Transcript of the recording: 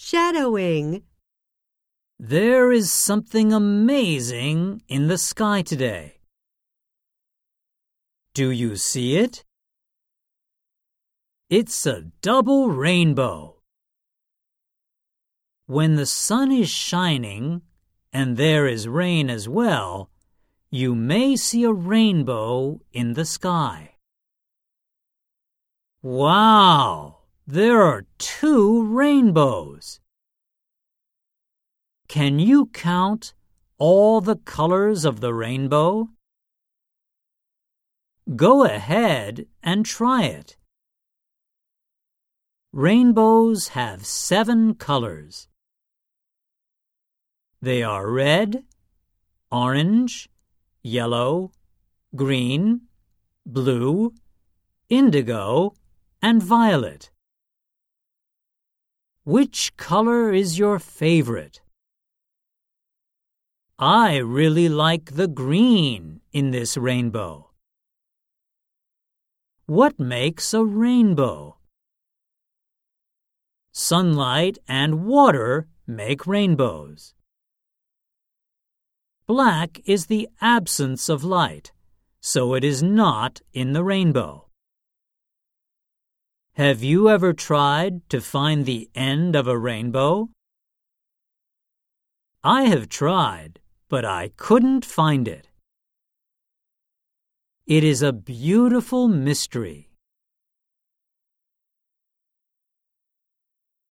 Shadowing. There is something amazing in the sky today. Do you see it? It's a double rainbow. When the sun is shining and there is rain as well, you may see a rainbow in the sky. Wow! There are two rainbows. Can you count all the colors of the rainbow? Go ahead and try it. Rainbows have seven colors. They are red, orange, yellow, green, blue, indigo, and violet. Which color is your favorite? I really like the green in this rainbow. What makes a rainbow? Sunlight and water make rainbows. Black is the absence of light, so it is not in the rainbow. Have you ever tried to find the end of a rainbow? I have tried, but I couldn't find it. It is a beautiful mystery.